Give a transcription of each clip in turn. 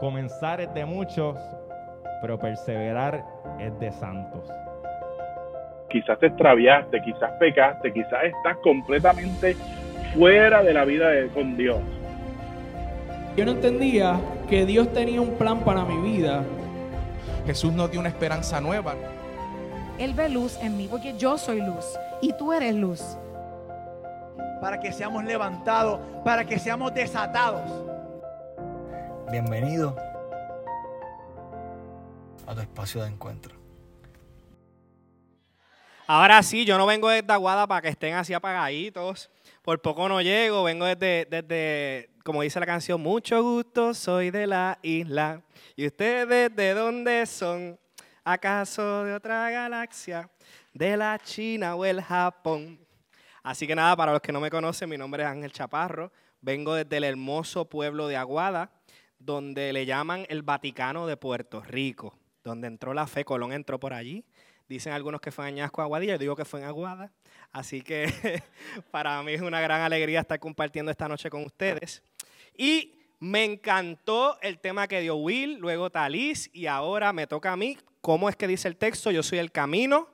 Comenzar es de muchos, pero perseverar es de santos. Quizás te extraviaste, quizás pecaste, quizás estás completamente fuera de la vida de, con Dios. Yo no entendía que Dios tenía un plan para mi vida. Jesús nos dio una esperanza nueva. Él ve luz en mí porque yo soy luz y tú eres luz. Para que seamos levantados, para que seamos desatados. Bienvenido a tu espacio de encuentro. Ahora sí, yo no vengo desde Aguada para que estén así apagaditos. Por poco no llego, vengo desde, desde, como dice la canción, mucho gusto, soy de la isla. ¿Y ustedes de dónde son? ¿Acaso de otra galaxia? ¿De la China o el Japón? Así que nada, para los que no me conocen, mi nombre es Ángel Chaparro. Vengo desde el hermoso pueblo de Aguada, donde le llaman el Vaticano de Puerto Rico, donde entró la fe, Colón entró por allí. Dicen algunos que fue en Añasco, Aguadilla, yo digo que fue en Aguada. Así que para mí es una gran alegría estar compartiendo esta noche con ustedes. Y me encantó el tema que dio Will, luego Talis, y ahora me toca a mí. ¿Cómo es que dice el texto? Yo soy el camino,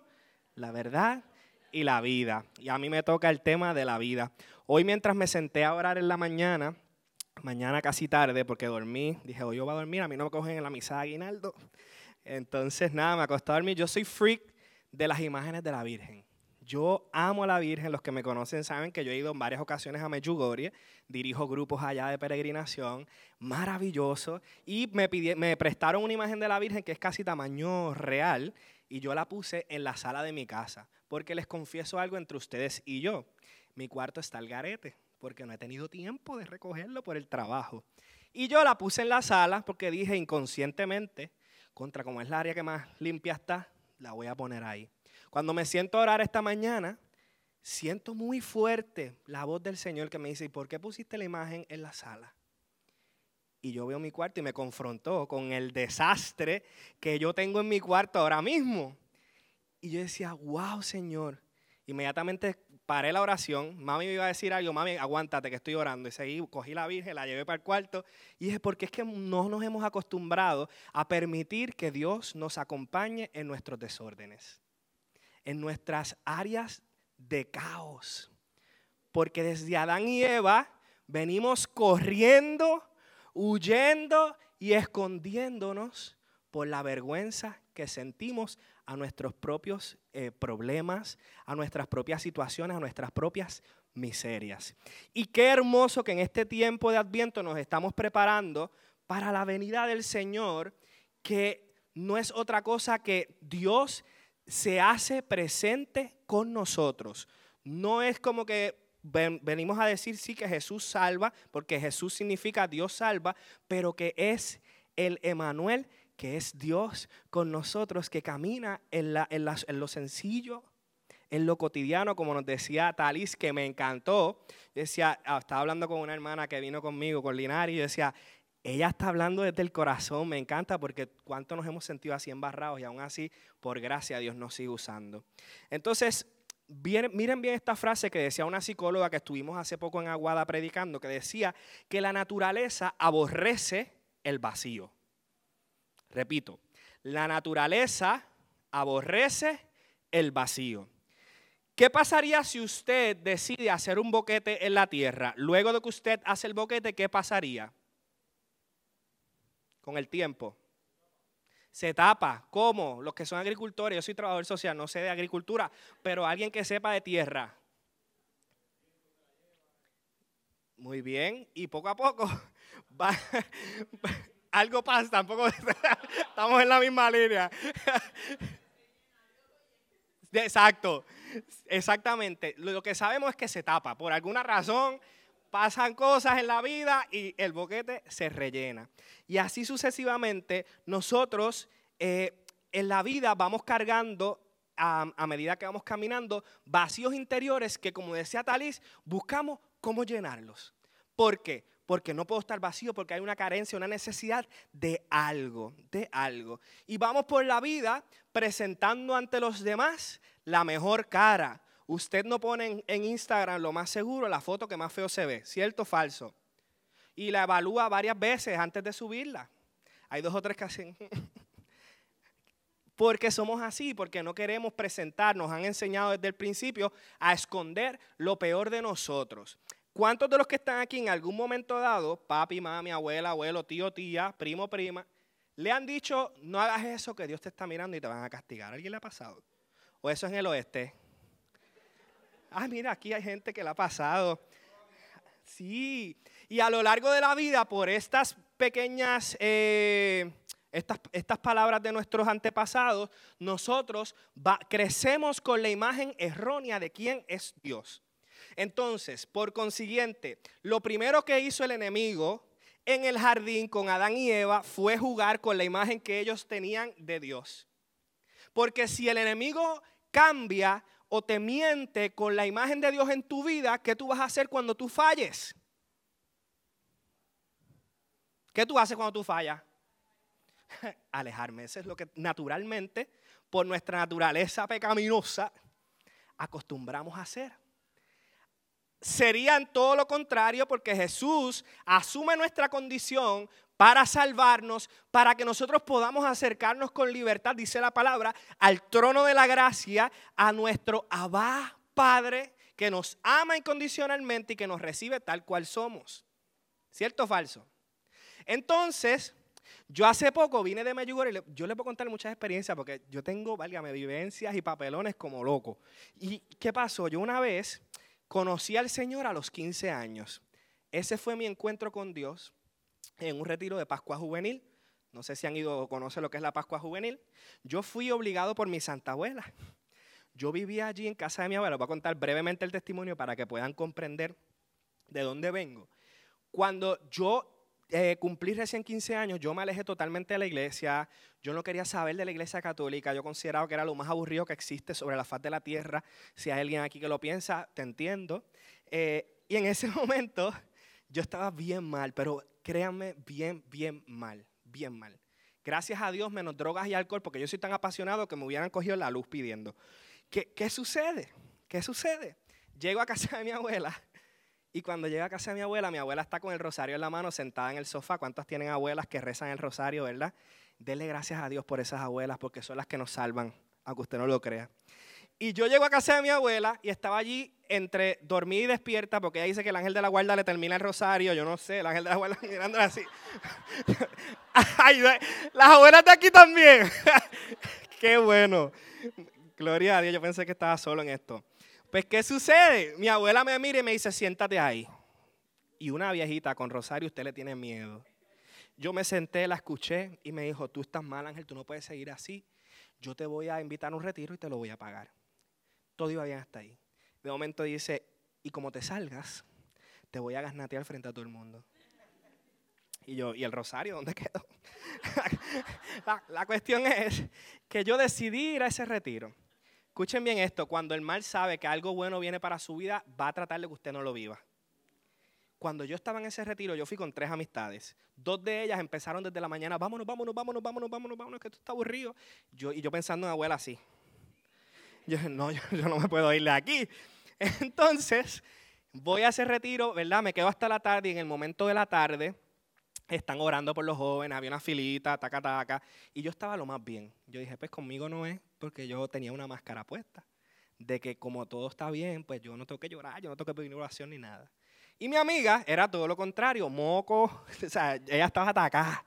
la verdad y la vida. Y a mí me toca el tema de la vida. Hoy mientras me senté a orar en la mañana, mañana casi tarde, porque dormí, dije, hoy yo voy a dormir, a mí no me cogen en la misa de aguinaldo. Entonces, nada, me acosté a dormir. Yo soy freak de las imágenes de la Virgen. Yo amo a la Virgen. Los que me conocen saben que yo he ido en varias ocasiones a Medjugorje. Dirijo grupos allá de peregrinación. Maravilloso. Y me, me prestaron una imagen de la Virgen que es casi tamaño real. Y yo la puse en la sala de mi casa. Porque les confieso algo entre ustedes y yo. Mi cuarto está al garete. Porque no he tenido tiempo de recogerlo por el trabajo. Y yo la puse en la sala porque dije inconscientemente contra como es la área que más limpia está, la voy a poner ahí. Cuando me siento orar esta mañana, siento muy fuerte la voz del Señor que me dice, ¿y por qué pusiste la imagen en la sala? Y yo veo mi cuarto y me confrontó con el desastre que yo tengo en mi cuarto ahora mismo. Y yo decía, wow, Señor. Inmediatamente paré la oración, mami me iba a decir algo, mami, aguántate que estoy orando. Y seguí, cogí la Virgen, la llevé para el cuarto y dije, porque es que no nos hemos acostumbrado a permitir que Dios nos acompañe en nuestros desórdenes, en nuestras áreas de caos. Porque desde Adán y Eva venimos corriendo, huyendo y escondiéndonos por la vergüenza que sentimos a nuestros propios eh, problemas, a nuestras propias situaciones, a nuestras propias miserias. Y qué hermoso que en este tiempo de Adviento nos estamos preparando para la venida del Señor, que no es otra cosa que Dios se hace presente con nosotros. No es como que venimos a decir sí que Jesús salva, porque Jesús significa Dios salva, pero que es el Emanuel que es Dios con nosotros, que camina en, lo sencillo, en lo cotidiano, como nos decía Talis, que me encantó. decía, ah, estaba hablando con una hermana que vino conmigo, con Linari, y decía, ella está hablando desde el corazón, me encanta porque cuánto nos hemos sentido así embarrados y aún así, por gracia, Dios nos sigue usando. Entonces, miren bien esta frase que decía una psicóloga que estuvimos hace poco en Aguada predicando, que decía que la naturaleza aborrece el vacío. Repito, la naturaleza aborrece el vacío. ¿Qué pasaría si usted decide hacer un boquete en la tierra? Luego de que usted hace el boquete, ¿qué pasaría? Con el tiempo. Se tapa. ¿Cómo? Los que son agricultores, yo soy trabajador social, no sé de agricultura, pero alguien que sepa de tierra. Muy bien, y poco a poco va, algo pasa, tampoco estamos en la misma línea. Exacto, exactamente. Lo que sabemos es que se tapa. Por alguna razón pasan cosas en la vida y el boquete se rellena. Y así sucesivamente, nosotros eh, en la vida vamos cargando a, medida que vamos caminando vacíos interiores que, como decía Talis, buscamos cómo llenarlos. ¿Por qué? Porque no puedo estar vacío, porque hay una carencia, una necesidad de algo, de algo. Y vamos por la vida presentando ante los demás la mejor cara. Usted no pone en, Instagram lo más seguro la foto que más feo se ve, ¿cierto o falso? Y la evalúa varias veces antes de subirla. Hay dos o tres que hacen. Porque somos así, porque no queremos presentar, nos han enseñado desde el principio a esconder lo peor de nosotros. ¿Cuántos de los que están aquí en algún momento dado, papi, mami, abuela, abuelo, tío, tía, primo, prima, le han dicho, no hagas eso que Dios te está mirando y te van a castigar? ¿A alguien le ha pasado? ¿O eso es en el oeste? Ah, mira, aquí hay gente que le ha pasado. Sí, y a lo largo de la vida, por estas pequeñas, eh, estas, estas palabras de nuestros antepasados, nosotros va- crecemos con la imagen errónea de quién es Dios. Entonces, por consiguiente, lo primero que hizo el enemigo en el jardín con Adán y Eva fue jugar con la imagen que ellos tenían de Dios. Porque si el enemigo cambia o te miente con la imagen de Dios en tu vida, ¿qué tú vas a hacer cuando tú falles? ¿Qué tú haces cuando tú fallas? Alejarme. Eso es lo que naturalmente, por nuestra naturaleza pecaminosa, acostumbramos a hacer. Serían todo lo contrario porque Jesús asume nuestra condición para salvarnos, para que nosotros podamos acercarnos con libertad, dice la palabra, al trono de la gracia, a nuestro Abba Padre, que nos ama incondicionalmente y que nos recibe tal cual somos. ¿Cierto o falso? Entonces, yo hace poco vine de Medjugorje, y le- yo les puedo contar muchas experiencias porque yo tengo, válgame, vivencias y papelones como loco. ¿Y qué pasó? Yo una vez conocí al Señor a los 15 años. Ese fue mi encuentro con Dios en un retiro de Pascua Juvenil. No sé si han ido o conocen lo que es la Pascua Juvenil. Yo fui obligado por mi santa abuela. Yo vivía allí en casa de mi abuela. Voy a contar brevemente el testimonio para que puedan comprender de dónde vengo. Cuando yo eh, cumplí recién 15 años, yo me alejé totalmente de la iglesia. Yo no quería saber de la iglesia católica. Yo consideraba que era lo más aburrido que existe sobre la faz de la tierra. Si hay alguien aquí que lo piensa, te entiendo. Eh, y en ese momento yo estaba bien mal, pero créanme, bien, bien mal, bien mal. Gracias a Dios, menos drogas y alcohol, porque yo soy tan apasionado que me hubieran cogido la luz pidiendo. ¿Qué, qué sucede? ¿Qué sucede? Llego a casa de mi abuela y cuando llego a casa de mi abuela, mi abuela está con el rosario en la mano, sentada en el sofá. ¿Cuántas tienen abuelas que rezan el rosario, verdad? Dele gracias a Dios por esas abuelas, porque son las que nos salvan, aunque usted no lo crea. Y yo llego a casa de mi abuela y estaba allí entre dormida y despierta, porque ella dice que el ángel de la guarda le termina el rosario. Yo no sé, el ángel de la guarda mirándola así. Ay, las abuelas de aquí también. Qué bueno. Gloria a Dios, yo pensé que estaba solo en esto. Pues, ¿qué sucede? Mi abuela me mira y me dice, siéntate ahí. Y una viejita con rosario, usted le tiene miedo. Yo me senté, la escuché y me dijo, tú estás mal, Ángel, tú no puedes seguir así. Yo te voy a invitar a un retiro y te lo voy a pagar. Todo iba bien hasta ahí. De momento dice, y como te salgas, te voy a gasnatear frente a todo el mundo. Y yo, ¿y el rosario dónde quedó? la, la cuestión es que yo decidí ir a ese retiro. Escuchen bien esto, cuando el mal sabe que algo bueno viene para su vida, va a tratar de que usted no lo viva. Cuando yo estaba en ese retiro, yo fui con tres amistades. Dos de ellas empezaron desde la mañana, vámonos, vámonos, vámonos, vámonos, vámonos, vámonos, que esto está aburrido. Yo, y yo pensando en abuela así. Yo no, yo, yo no me puedo ir de aquí. Entonces, voy a ese retiro, ¿verdad? Me quedo hasta la tarde y en el momento de la tarde están orando por los jóvenes, había una filita, taca, taca. Y yo estaba lo más bien. Yo dije, pues conmigo no es, porque yo tenía una máscara puesta. De que como todo está bien, pues yo no tengo que llorar, yo no tengo que pedir oración ni nada. Y mi amiga era todo lo contrario, moco, o sea, ella estaba atacada.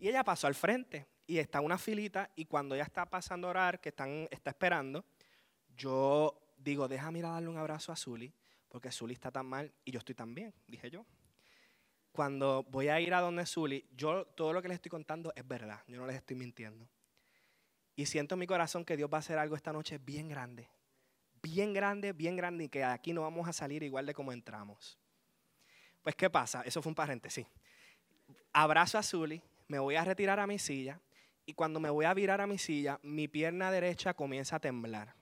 Y ella pasó al frente y está una filita y cuando ella está pasando a orar, que están, está esperando, yo digo, déjame ir a darle un abrazo a Zuli, porque Zuli está tan mal y yo estoy tan bien, dije yo. Cuando voy a ir a donde Zuli, yo todo lo que les estoy contando es verdad, yo no les estoy mintiendo. Y siento en mi corazón que Dios va a hacer algo esta noche bien grande, bien grande, bien grande, y que aquí no vamos a salir igual de como entramos. Pues, ¿qué pasa? Eso fue un paréntesis. Abrazo a Zuli, me voy a retirar a mi silla, y cuando me voy a virar a mi silla, mi pierna derecha comienza a temblar.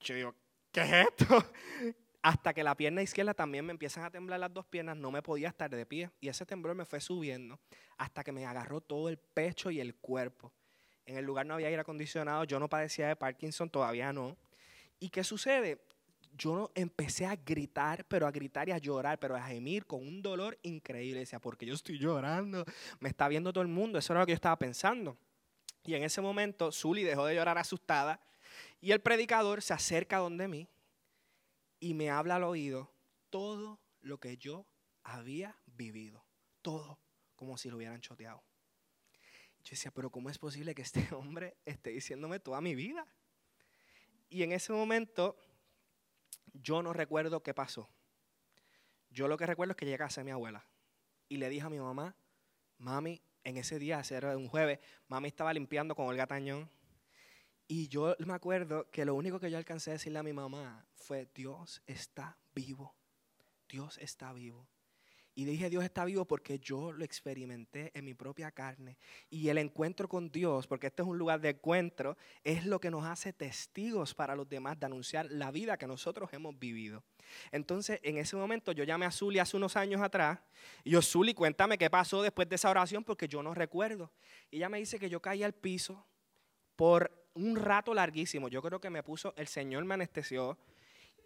Yo digo, ¿qué es esto? Hasta que la pierna izquierda también me empiezan a temblar las dos piernas, no me podía estar de pie. Y ese temblor me fue subiendo hasta que me agarró todo el pecho y el cuerpo. En el lugar no había aire acondicionado, yo no padecía de Parkinson, todavía no. ¿Y qué sucede? yo empecé a gritar, pero a gritar y a llorar, pero a gemir con un dolor increíble. Decía, porque yo estoy llorando, me está viendo todo el mundo. Eso era lo que yo estaba pensando. Y en ese momento, Zully dejó de llorar asustada y el predicador se acerca donde mí y me habla al oído todo lo que yo había vivido. Todo, como si lo hubieran choteado. Yo decía, pero ¿cómo es posible que este hombre esté diciéndome toda mi vida? Y en ese momento yo no recuerdo qué pasó. Yo lo que recuerdo es que llegué a mi abuela y le dije a mi mamá, mami, en ese día, era un jueves, mami estaba limpiando con Olga Tañón y yo me acuerdo que lo único que yo alcancé a decirle a mi mamá fue, Dios está vivo, Dios está vivo. Y dije, Dios está vivo porque yo lo experimenté en mi propia carne. Y el encuentro con Dios, porque este es un lugar de encuentro, es lo que nos hace testigos para los demás de anunciar la vida que nosotros hemos vivido. Entonces, en ese momento yo llamé a Zuli hace unos años atrás. Y yo, Zuli, cuéntame qué pasó después de esa oración porque yo no recuerdo. Y ella me dice que yo caí al piso por un rato larguísimo. Yo creo que me puso, el Señor me anestesió.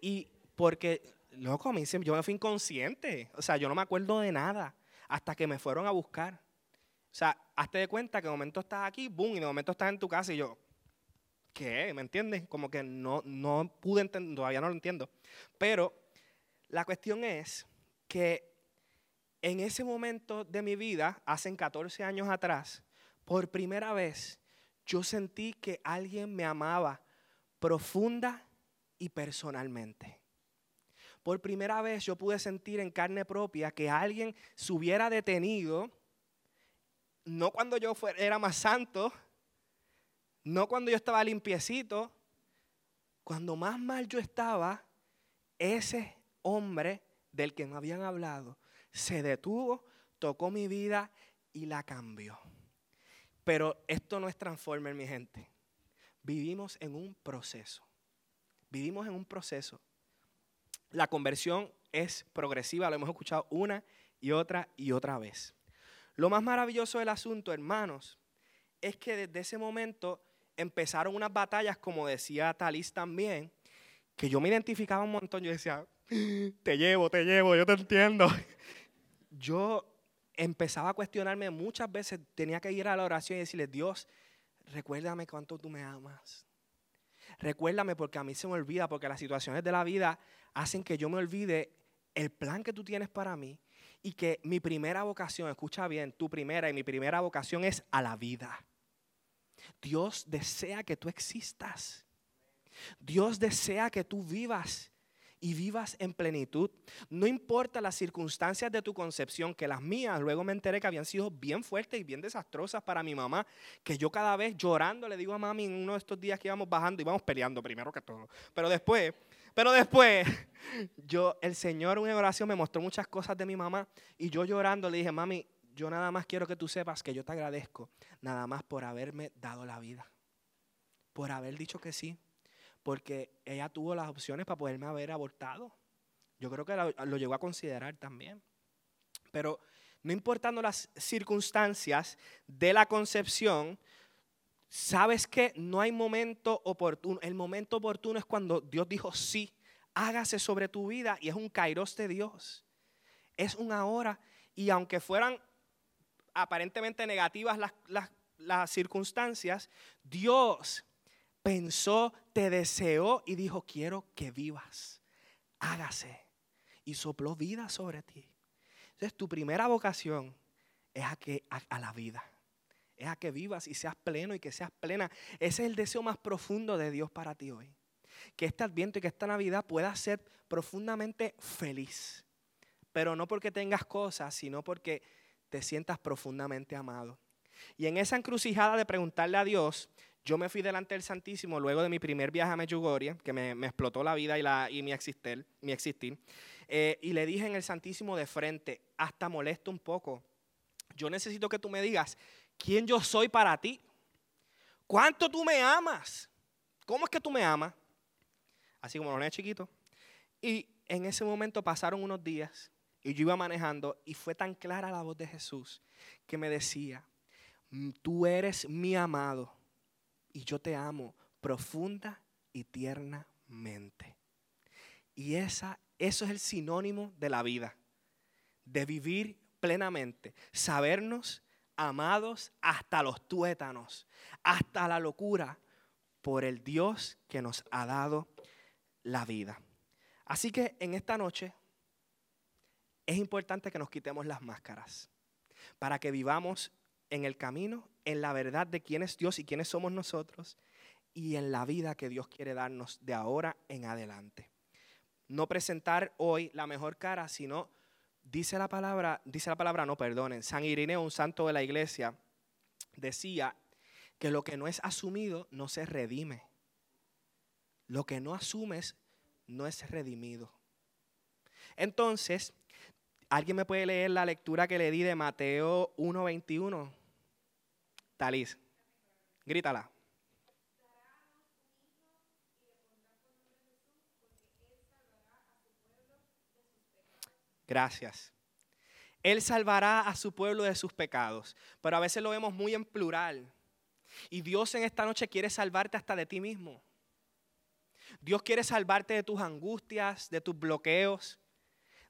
Y porque, loco, me dice, yo me fui inconsciente. O sea, yo no me acuerdo de nada hasta que me fueron a buscar. O sea, hazte de cuenta que de momento estás aquí, boom, y de momento estás en tu casa y yo, ¿qué? ¿Me entiendes? Como que no, no pude entender, todavía no lo entiendo. Pero la cuestión es que en ese momento de mi vida, hace 14 años atrás, por primera vez, yo sentí que alguien me amaba profunda y personalmente. Por primera vez yo pude sentir en carne propia que alguien se hubiera detenido, no cuando yo era más santo, no cuando yo estaba limpiecito, cuando más mal yo estaba, ese hombre del que me habían hablado se detuvo, tocó mi vida y la cambió. Pero esto no es transformer, mi gente. Vivimos en un proceso. Vivimos en un proceso. La conversión es progresiva, lo hemos escuchado una y otra y otra vez. Lo más maravilloso del asunto, hermanos, es que desde ese momento empezaron unas batallas, como decía Talis también, que yo me identificaba un montón. Yo decía, te llevo, te llevo, yo te entiendo. Yo empezaba a cuestionarme muchas veces, tenía que ir a la oración y decirle, Dios, recuérdame cuánto tú me amas. Recuérdame porque a mí se me olvida, porque las situaciones de la vida hacen que yo me olvide el plan que tú tienes para mí y que mi primera vocación, escucha bien, tu primera y mi primera vocación es a la vida. Dios desea que tú existas. Dios desea que tú vivas y vivas en plenitud. No importa las circunstancias de tu concepción, que las mías luego me enteré que habían sido bien fuertes y bien desastrosas para mi mamá, que yo cada vez llorando le digo a mami en uno de estos días que íbamos bajando, íbamos peleando primero que todo, pero después, pero después, yo, el Señor en oración me mostró muchas cosas de mi mamá y yo llorando le dije, mami, yo nada más quiero que tú sepas que yo te agradezco, nada más por haberme dado la vida, por haber dicho que sí, porque ella tuvo las opciones para poderme haber abortado. Yo creo que lo, lo llegó a considerar también. Pero no importando las circunstancias de la concepción, sabes que no hay momento oportuno. El momento oportuno es cuando Dios dijo sí, hágase sobre tu vida y es un kairos de Dios. Es una hora y aunque fueran aparentemente negativas las, las, las circunstancias, Dios pensó, te deseó y dijo, quiero que vivas, hágase. Y sopló vida sobre ti. Entonces tu primera vocación es a, que, a, a, la vida, es a que vivas y seas pleno y que seas plena. Ese es el deseo más profundo de Dios para ti hoy. Que este adviento y que esta Navidad puedas ser profundamente feliz. Pero no porque tengas cosas, sino porque te sientas profundamente amado. Y en esa encrucijada de preguntarle a Dios, yo me fui delante del Santísimo luego de mi primer viaje a Medjugorje, que me, explotó la vida y, la, y mi existir, mi existir eh, y le dije en el Santísimo de frente, hasta molesto un poco, yo necesito que tú me digas quién yo soy para ti, cuánto tú me amas, cómo es que tú me amas, así como lo es chiquito. Y en ese momento pasaron unos días y yo iba manejando y fue tan clara la voz de Jesús que me decía, tú eres mi amado y yo te amo profunda y tiernamente. Y esa, eso es el sinónimo de la vida, de vivir plenamente, sabernos amados hasta los tuétanos, hasta la locura, por el Dios que nos ha dado la vida. Así que en esta noche es importante que nos quitemos las máscaras para que vivamos en el camino, en la verdad de quién es Dios y quiénes somos nosotros y en la vida que Dios quiere darnos de ahora en adelante. No presentar hoy la mejor cara, sino dice la palabra, dice la palabra, no perdonen. San Irineo, un santo de la iglesia, decía que lo que no es asumido no se redime. Lo que no asumes no es redimido. Entonces, ¿alguien me puede leer la lectura que le di de Mateo 1.21? Talís, grítala. Gracias. Él salvará a su pueblo de sus pecados, pero a veces lo vemos muy en plural. Y Dios en esta noche quiere salvarte hasta de ti mismo. Dios quiere salvarte de tus angustias, de tus bloqueos,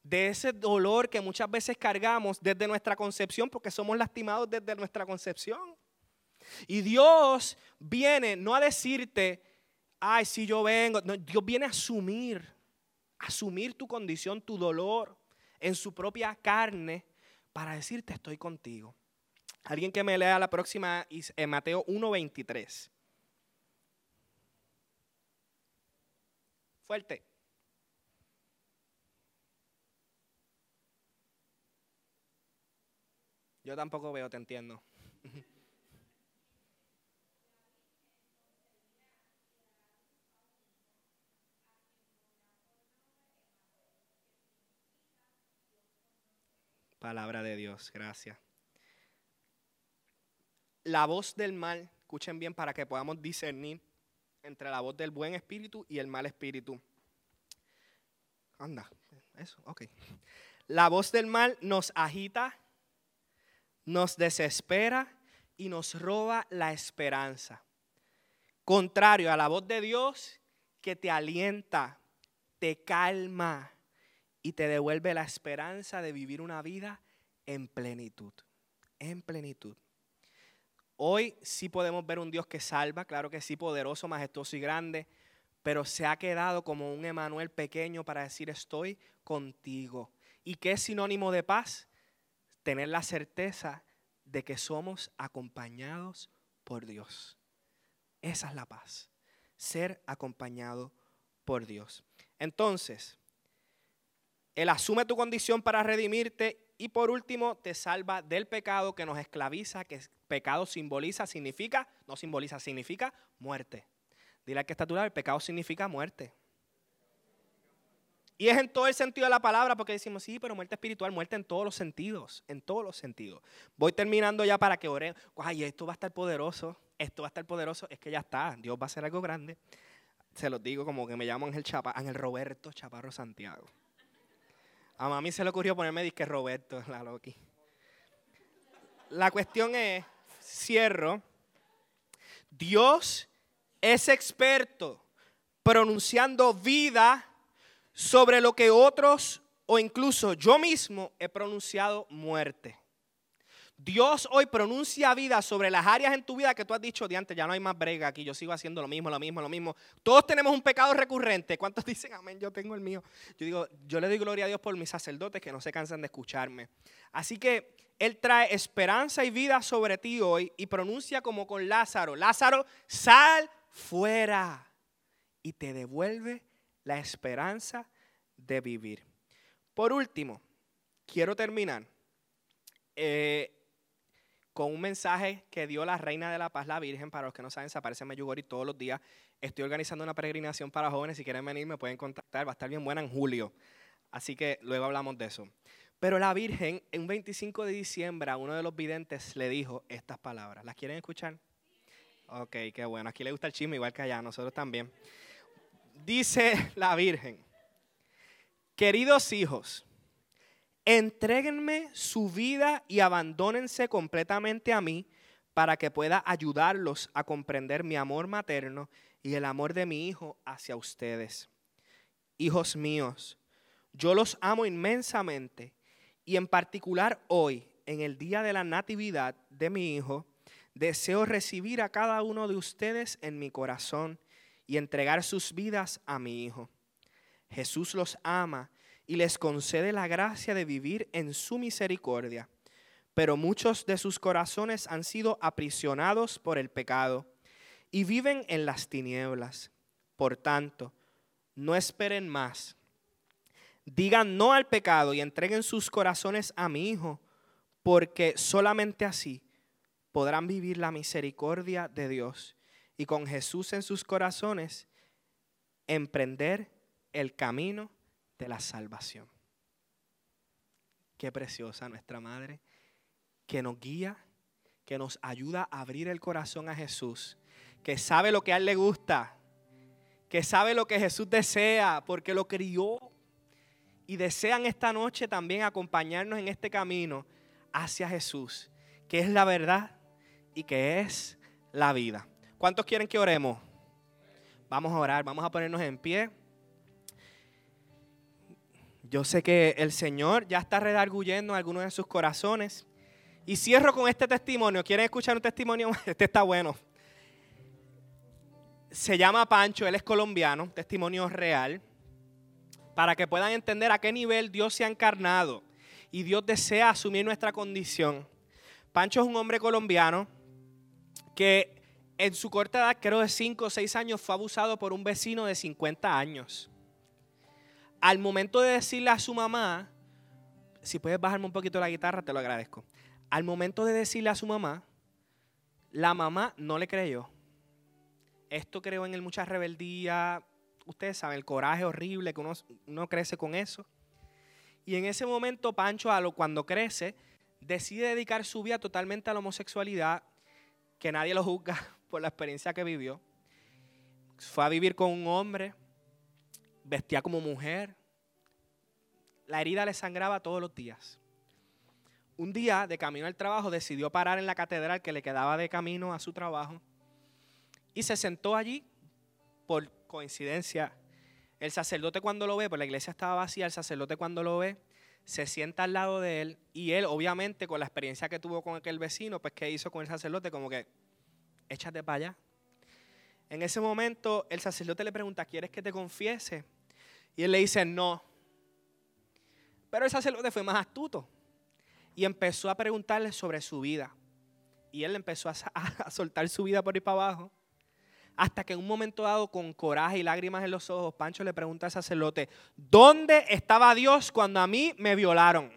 de ese dolor que muchas veces cargamos desde nuestra concepción, porque somos lastimados desde nuestra concepción. Y Dios viene no a decirte, ay, si yo vengo, Dios viene a asumir, asumir tu condición, tu dolor en su propia carne para decirte estoy contigo. Alguien que me lea la próxima en Mateo 1.23. Fuerte. Yo tampoco veo, te entiendo. Palabra de Dios, gracias la voz del mal, escuchen bien para que podamos discernir entre la voz del buen espíritu y el mal espíritu. Anda, eso, ok. La voz del mal nos agita, nos desespera y nos roba la esperanza. Contrario a la voz de Dios que te alienta, te calma y te devuelve la esperanza de vivir una vida en plenitud, en plenitud. Hoy sí podemos ver un Dios que salva, claro que sí, poderoso, majestuoso y grande, pero se ha quedado como un Emanuel pequeño para decir estoy contigo. ¿Y qué es sinónimo de paz? Tener la certeza de que somos acompañados por Dios. Esa es la paz, ser acompañado por Dios. Entonces, Él asume tu condición para redimirte y por último te salva del pecado que nos esclaviza, que pecado simboliza, significa, no simboliza, significa muerte. Dile que está tu lado, el pecado significa muerte. Y es en todo el sentido de la palabra, porque decimos, sí, pero muerte espiritual, muerte en todos los sentidos, en todos los sentidos. Voy terminando ya para que ore. Ay, esto va a estar poderoso, esto va a estar poderoso, es que ya está, Dios va a hacer algo grande. Se los digo como que me llamo Ángel, Chapa, Ángel Roberto Chaparro Santiago. A mami se le ocurrió ponerme disque Roberto, la Loki. La cuestión es, cierro, Dios es experto pronunciando vida sobre lo que otros o incluso yo mismo he pronunciado muerte. Dios hoy pronuncia vida sobre las áreas en tu vida que tú has dicho de antes, ya no hay más brega aquí, yo sigo haciendo lo mismo, lo mismo, lo mismo. Todos tenemos un pecado recurrente. ¿Cuántos dicen amén? Yo tengo el mío. Yo digo, yo le doy gloria a Dios por mis sacerdotes que no se cansan de escucharme. Así que Él trae esperanza y vida sobre ti hoy y pronuncia como con Lázaro, Lázaro, sal fuera y te devuelve la esperanza de vivir. Por último, quiero terminar. Eh, con un mensaje que dio la Reina de la Paz, la Virgen. Para los que no saben, se aparece en Meyugori todos los días. Estoy organizando una peregrinación para jóvenes. Si quieren venir, me pueden contactar. Va a estar bien buena en julio. Así que luego hablamos de eso. Pero la Virgen, en un 25 de diciembre, a uno de los videntes le dijo estas palabras. ¿Las quieren escuchar? Ok, qué bueno. Aquí le gusta el chisme, igual que allá, nosotros también. Dice la Virgen, queridos hijos, Entréguenme su vida y abandónense completamente a mí para que pueda ayudarlos a comprender mi amor materno y el amor de mi Hijo hacia ustedes. hijos míos, yo los amo inmensamente y en particular hoy, en el día de la natividad de mi hijo, deseo recibir a cada uno de ustedes en mi corazón y entregar sus vidas a mi hijo. Jesús los ama y les concede la gracia de vivir en su misericordia, pero muchos de sus corazones han sido aprisionados por el pecado y viven en las tinieblas. Por tanto, no esperen más. Digan no al pecado y entreguen sus corazones a mi Hijo, porque solamente así podrán vivir la misericordia de Dios y con Jesús en sus corazones emprender el camino de la salvación. Qué preciosa nuestra Madre, que nos guía, que nos ayuda a abrir el corazón a Jesús, que sabe lo que a Él le gusta, que sabe lo que Jesús desea, porque lo crió. Y desean esta noche también acompañarnos en este camino hacia Jesús, que es la verdad y que es la vida. ¿Cuántos quieren que oremos? Vamos a orar, vamos a ponernos en pie. Yo sé que el Señor ya está redarguyendo algunos de sus corazones. Y cierro con este testimonio. ¿Quieren escuchar un testimonio? Este está bueno. Se llama Pancho, él es colombiano, testimonio real, para que puedan entender a qué nivel Dios se ha encarnado y Dios desea asumir nuestra condición. Pancho es un hombre colombiano que en su corta edad, creo de 5 o 6 años, fue abusado por un vecino de 50 años al momento de decirle a su mamá, si puedes bajarme un poquito la guitarra, te lo agradezco. Al momento de decirle a su mamá, la mamá no le creyó. Esto creó en él mucha rebeldía. Ustedes saben, el coraje horrible que uno, crece con eso. Y en ese momento, Pancho, a cuando crece, decide dedicar su vida totalmente a la homosexualidad, que nadie lo juzga por la experiencia que vivió. Fue a vivir con un hombre, vestía como mujer. La herida le sangraba todos los días. Un día, de camino al trabajo, decidió parar en la catedral que le quedaba de camino a su trabajo y se sentó allí por coincidencia. El sacerdote cuando lo ve, pues la iglesia estaba vacía, el sacerdote cuando lo ve, se sienta al lado de él y él, obviamente, con la experiencia que tuvo con aquel vecino, pues ¿qué hizo con el sacerdote? Como que, échate para allá. En ese momento, el sacerdote le pregunta, ¿quieres que te confiese? Y él le dice, no. Pero el sacerdote fue más astuto y empezó a preguntarle sobre su vida. Y él empezó a, soltar su vida por ahí para abajo. Hasta que en un momento dado, con coraje y lágrimas en los ojos, Pancho le pregunta al sacerdote, ¿dónde estaba Dios cuando a mí me violaron?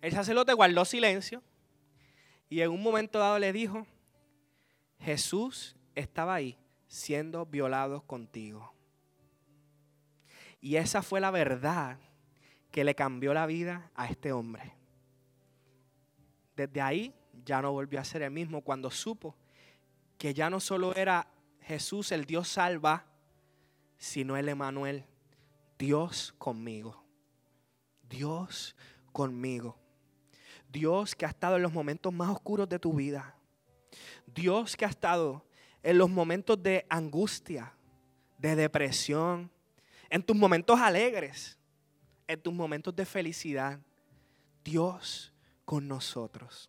El sacerdote guardó silencio y en un momento dado le dijo, Jesús estaba ahí siendo violado contigo. Y esa fue la verdad que le cambió la vida a este hombre. Desde ahí ya no volvió a ser el mismo cuando supo que ya no solo era Jesús el Dios salva, sino el Emanuel, Dios conmigo. Dios conmigo. Dios que ha estado en los momentos más oscuros de tu vida. Dios que ha estado en los momentos de angustia, de depresión, en tus momentos alegres, en tus momentos de felicidad, Dios con nosotros.